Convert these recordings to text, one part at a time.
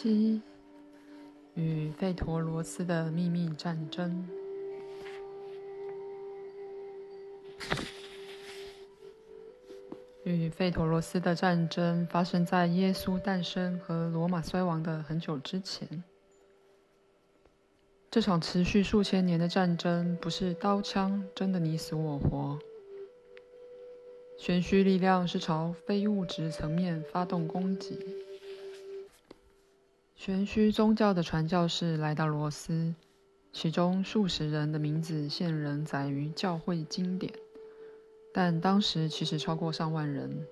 七与费陀罗斯的秘密战争。与费陀罗斯的战争发生在耶稣诞生和罗马衰亡的很久之前。这场持续数千年的战争不是刀枪争的你死我活，玄虚力量是朝非物质层面发动攻击。玄虚宗教的传教士来到罗斯，其中数十人的名字现仍载于教会经典，但当时其实超过上万人，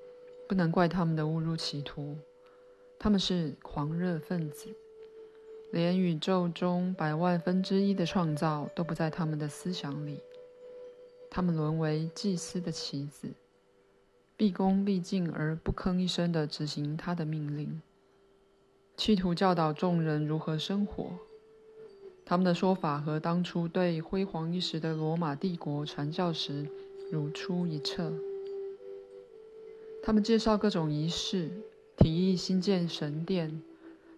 不能怪他们的误入歧途。他们是狂热分子，连宇宙中百万分之一的创造都不在他们的思想里。他们沦为祭司的棋子，毕恭毕敬而不吭一声地执行他的命令。企图教导众人如何生活，他们的说法和当初对辉煌一时的罗马帝国传教时如出一辙。他们介绍各种仪式，提议新建神殿，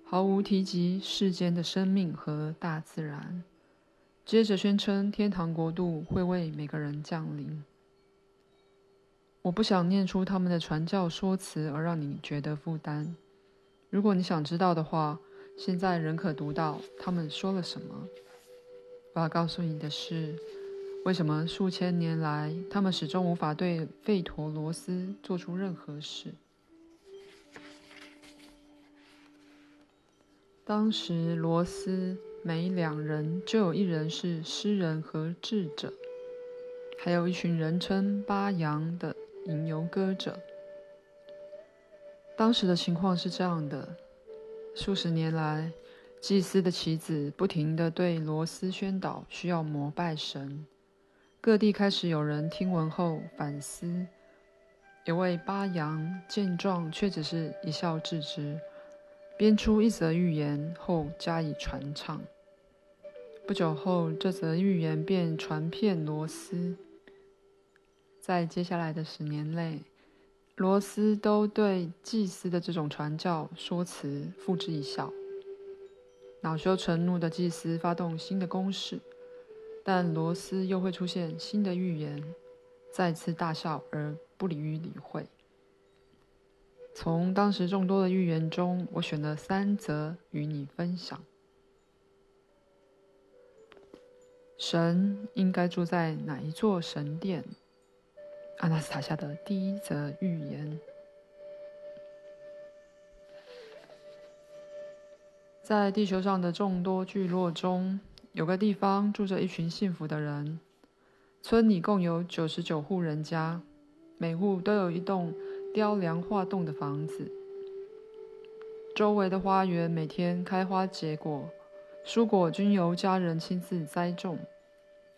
毫无提及世间的生命和大自然。接着宣称天堂国度会为每个人降临。我不想念出他们的传教说辞，而让你觉得负担。如果你想知道的话，现在仍可读到他们说了什么。我要告诉你的是，为什么数千年来他们始终无法对费陀罗斯做出任何事。当时罗斯每两人就有一人是诗人和智者，还有一群人称巴扬的吟游歌者。当时的情况是这样的：数十年来，祭司的棋子不停地对罗斯宣导需要膜拜神。各地开始有人听闻后反思。有位巴扬见状，却只是一笑置之，编出一则寓言后加以传唱。不久后，这则寓言便传遍罗斯。在接下来的十年内，罗斯都对祭司的这种传教说辞付之一笑。恼羞成怒的祭司发动新的攻势，但罗斯又会出现新的预言，再次大笑而不予理会。从当时众多的预言中，我选了三则与你分享。神应该住在哪一座神殿？阿纳斯塔夏的第一则寓言：在地球上的众多聚落中，有个地方住着一群幸福的人。村里共有九十九户人家，每户都有一栋雕梁画栋的房子。周围的花园每天开花结果，蔬果均由家人亲自栽种。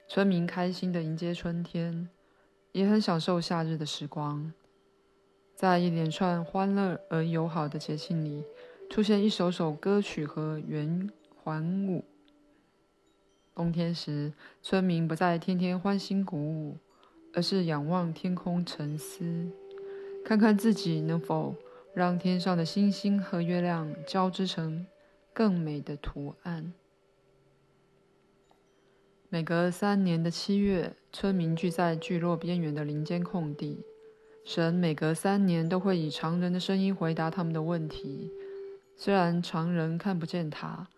村民开心地迎接春天。也很享受夏日的时光，在一连串欢乐而友好的节庆里，出现一首首歌曲和圆环舞。冬天时，村民不再天天欢欣鼓舞，而是仰望天空沉思，看看自己能否让天上的星星和月亮交织成更美的图案。每隔三年的七月，村民聚在聚落边缘的林间空地。神每隔三年都会以常人的声音回答他们的问题。虽然常人看不见他，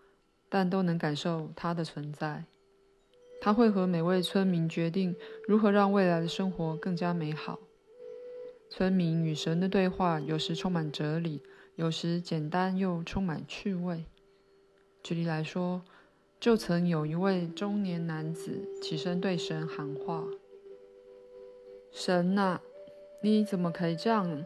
但都能感受他的存在。他会和每位村民决定如何让未来的生活更加美好。村民与神的对话有时充满哲理，有时简单又充满趣味。举例来说，就曾有一位中年男子起身对神喊话：“神呐，你怎么可以这样？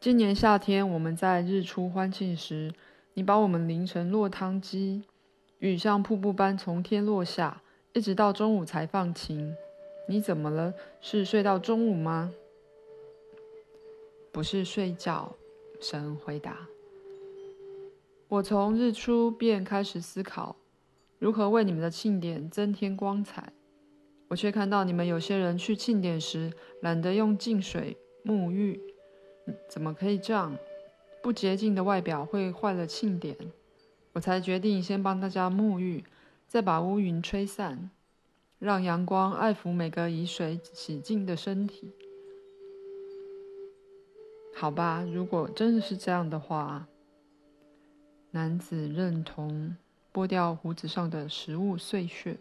今年夏天我们在日出欢庆时，你把我们淋成落汤鸡，雨像瀑布般从天落下，一直到中午才放晴。你怎么了？是睡到中午吗？”“不是睡觉。”神回答。“我从日出便开始思考。”如何为你们的庆典增添光彩？我却看到你们有些人去庆典时懒得用净水沐浴，怎么可以这样？不洁净的外表会坏了庆典。我才决定先帮大家沐浴，再把乌云吹散，让阳光爱抚每个以水洗净的身体。好吧，如果真的是这样的话，男子认同，剥掉胡子上的食物碎屑，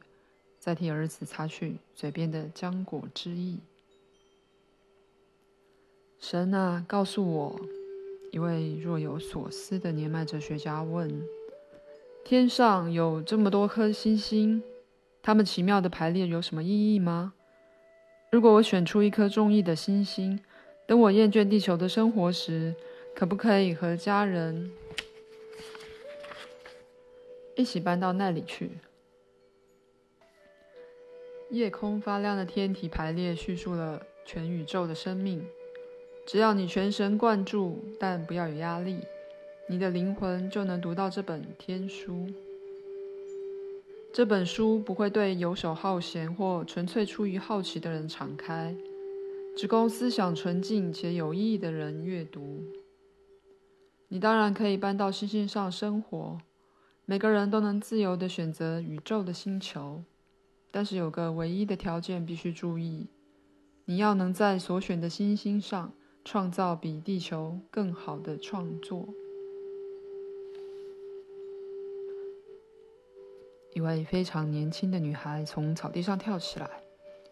再替儿子擦去嘴边的浆果汁液。神啊，告诉我，一位若有所思的年迈哲学家问：天上有这么多颗星星，它们奇妙的排列有什么意义吗？如果我选出一颗中意的星星，等我厌倦地球的生活时，可不可以和家人一起搬到那里去？夜空发亮的天体排列叙述了全宇宙的生命。只要你全神贯注，但不要有压力，你的灵魂就能读到这本天书。这本书不会对游手好闲或纯粹出于好奇的人敞开。只供思想纯净且有意义的人阅读。你当然可以搬到星星上生活，每个人都能自由的选择宇宙的星球，但是有个唯一的条件必须注意：你要能在所选的星星上创造比地球更好的创作。一位非常年轻的女孩从草地上跳起来。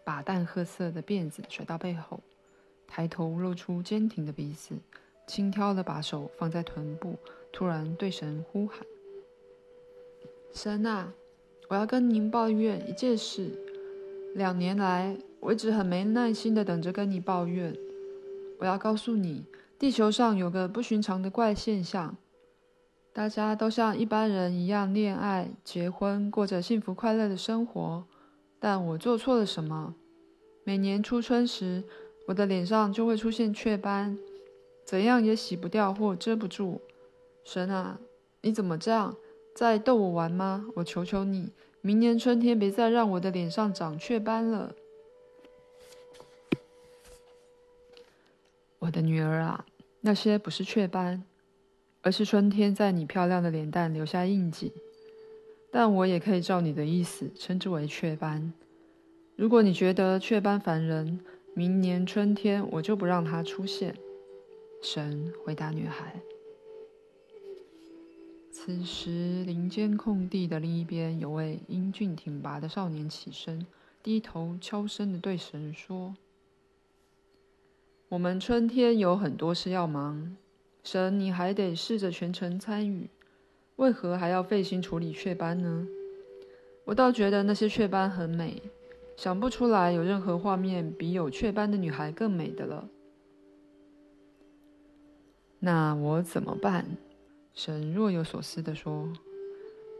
把淡褐色的辫子甩到背后，抬头露出坚挺的鼻子，轻挑了把手放在臀部，突然对神呼喊：“神啊，我要跟您抱怨一件事。两年来，我一直很没耐心地等着跟你抱怨。我要告诉你，地球上有个不寻常的怪现象：大家都像一般人一样恋爱、结婚，过着幸福快乐的生活。”但我做错了什么？每年初春时，我的脸上就会出现雀斑，怎样也洗不掉或遮不住。神啊，你怎么这样？在逗我玩吗？我求求你，明年春天别再让我的脸上长雀斑了。我的女儿啊，那些不是雀斑，而是春天在你漂亮的脸蛋留下印记。但我也可以照你的意思称之为雀斑。如果你觉得雀斑烦人，明年春天我就不让它出现。神回答女孩。此时，林间空地的另一边，有位英俊挺拔的少年起身，低头悄声地对神说：“我们春天有很多事要忙，神，你还得试着全程参与。”为何还要费心处理雀斑呢？我倒觉得那些雀斑很美，想不出来有任何画面比有雀斑的女孩更美的了。那我怎么办？神若有所思地说：“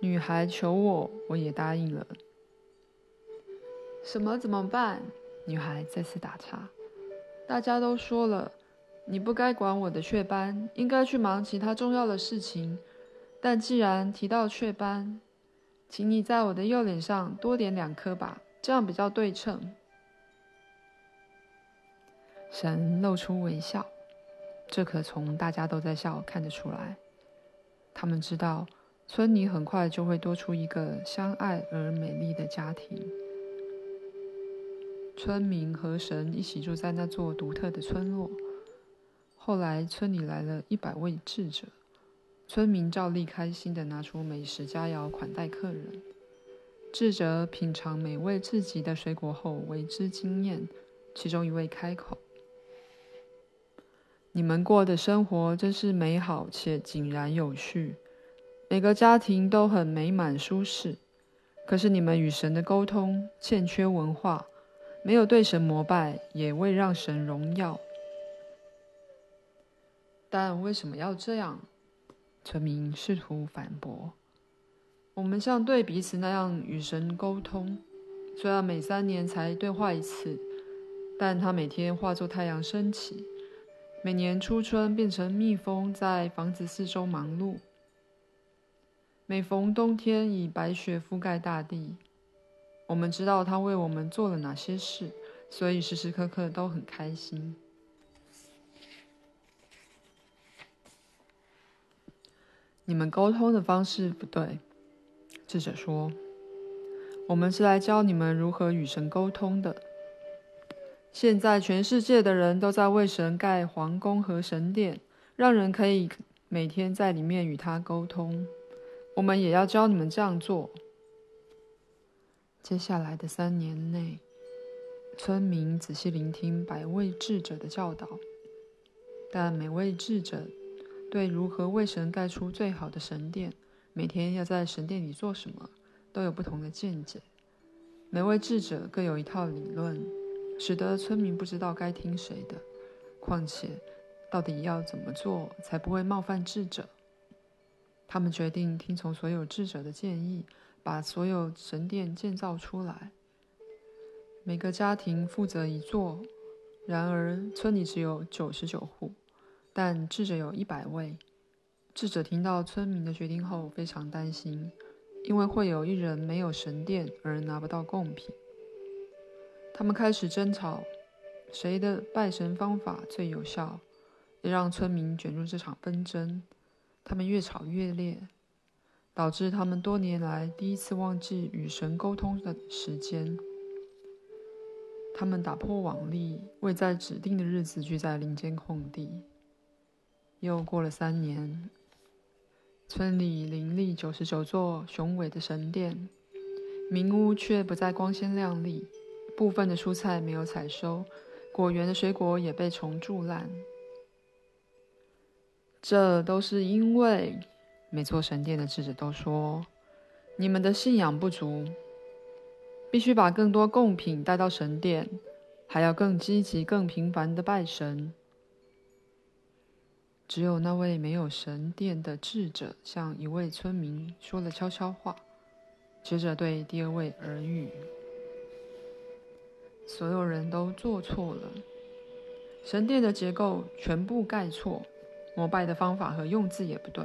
女孩求我，我也答应了。”什么怎么办？女孩再次打岔：“大家都说了，你不该管我的雀斑，应该去忙其他重要的事情。”但既然提到雀斑，请你在我的右脸上多点两颗吧，这样比较对称。神露出微笑，这可从大家都在笑看得出来。他们知道，村里很快就会多出一个相爱而美丽的家庭。村民和神一起住在那座独特的村落。后来，村里来了一百位智者。村民照例开心地拿出美食佳肴款待客人。智者品尝美味至极的水果后为之惊艳。其中一位开口：“你们过的生活真是美好且井然有序，每个家庭都很美满舒适。可是你们与神的沟通欠缺文化，没有对神膜拜，也未让神荣耀。但为什么要这样？”村民试图反驳：“我们像对彼此那样与神沟通，虽然每三年才对话一次，但他每天化作太阳升起，每年初春变成蜜蜂在房子四周忙碌，每逢冬天以白雪覆盖大地。我们知道他为我们做了哪些事，所以时时刻刻都很开心。”你们沟通的方式不对。智者说：“我们是来教你们如何与神沟通的。现在全世界的人都在为神盖皇宫和神殿，让人可以每天在里面与他沟通。我们也要教你们这样做。接下来的三年内，村民仔细聆听百位智者的教导。”但每位智者对如何为神盖出最好的神殿，每天要在神殿里做什么，都有不同的见解。每位智者各有一套理论，使得村民不知道该听谁的。况且，到底要怎么做才不会冒犯智者？他们决定听从所有智者的建议，把所有神殿建造出来。每个家庭负责一座。然而，村里只有九十九户，但智者有一百位。智者听到村民的决定后，非常担心，因为会有一人没有神殿而拿不到贡品。他们开始争吵，谁的拜神方法最有效，也让村民卷入这场纷争。他们越吵越烈，导致他们多年来第一次忘记与神沟通的时间。他们打破往例，为在指定的日子聚在林间空地。又过了三年，村里林立九十九座雄伟的神殿，民屋却不再光鲜亮丽。部分的蔬菜没有采收，果园的水果也被虫蛀烂。这都是因为每座神殿的智者都说：“你们的信仰不足。”必须把更多贡品带到神殿，还要更积极、更频繁地拜神。只有那位没有神殿的智者向一位村民说了悄悄话，接着对第二位耳语：“所有人都做错了，神殿的结构全部盖错，膜拜的方法和用字也不对。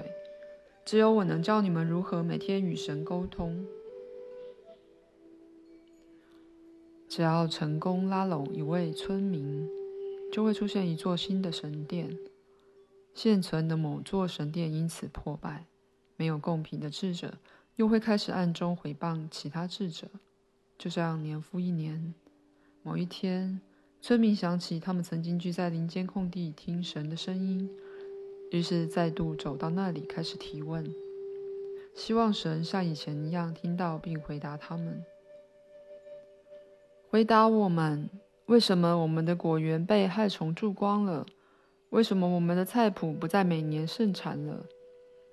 只有我能教你们如何每天与神沟通。”只要成功拉拢一位村民，就会出现一座新的神殿。现存的某座神殿因此破败，没有贡品的智者又会开始暗中回谤其他智者。就这样年复一年。某一天，村民想起他们曾经聚在林间空地听神的声音，于是再度走到那里开始提问，希望神像以前一样听到并回答他们。回答我们：为什么我们的果园被害虫蛀光了？为什么我们的菜圃不再每年盛产了？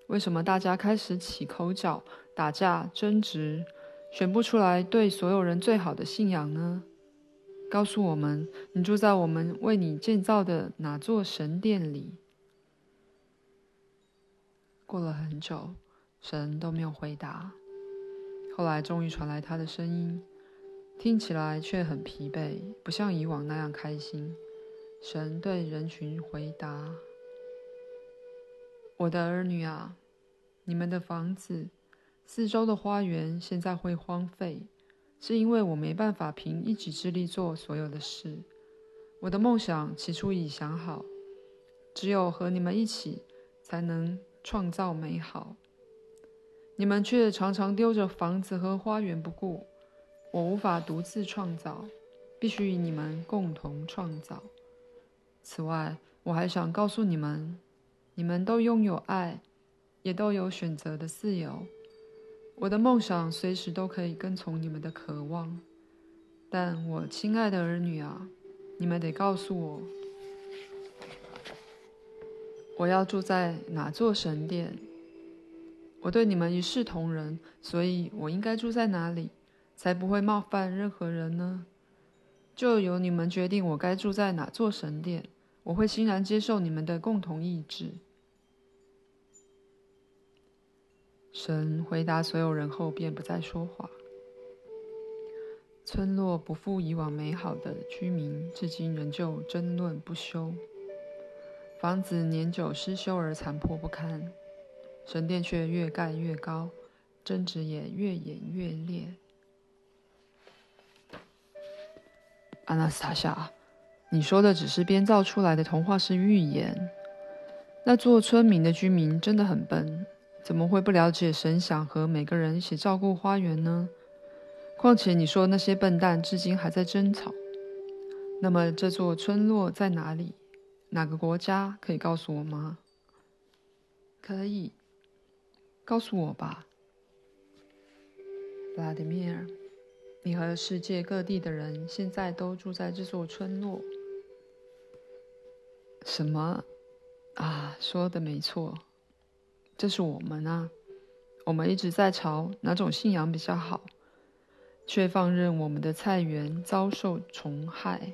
为什么大家开始起口角、打架、争执，选不出来对所有人最好的信仰呢？告诉我们，你住在我们为你建造的哪座神殿里？过了很久，神都没有回答。后来，终于传来他的声音。听起来却很疲惫，不像以往那样开心。神对人群回答：“我的儿女啊，你们的房子、四周的花园现在会荒废，是因为我没办法凭一己之力做所有的事。我的梦想起初已想好，只有和你们一起才能创造美好。你们却常常丢着房子和花园不顾。”我无法独自创造，必须与你们共同创造。此外，我还想告诉你们，你们都拥有爱，也都有选择的自由。我的梦想随时都可以跟从你们的渴望。但我亲爱的儿女啊，你们得告诉我，我要住在哪座神殿？我对你们一视同仁，所以我应该住在哪里？才不会冒犯任何人呢？就由你们决定我该住在哪座神殿。我会欣然接受你们的共同意志。神回答所有人后，便不再说话。村落不复以往美好的居民，至今仍旧争论不休。房子年久失修而残破不堪，神殿却越盖越高，争执也越演越烈。阿纳斯塔夏，你说的只是编造出来的童话式寓言。那座村民的居民真的很笨，怎么会不了解神想和每个人一起照顾花园呢？况且你说那些笨蛋至今还在争吵。那么这座村落在哪里？哪个国家？可以告诉我吗？可以，告诉我吧，拉迪米尔。你和世界各地的人现在都住在这座村落。什么？啊，说的没错，这是我们啊。我们一直在朝哪种信仰比较好，却放任我们的菜园遭受虫害。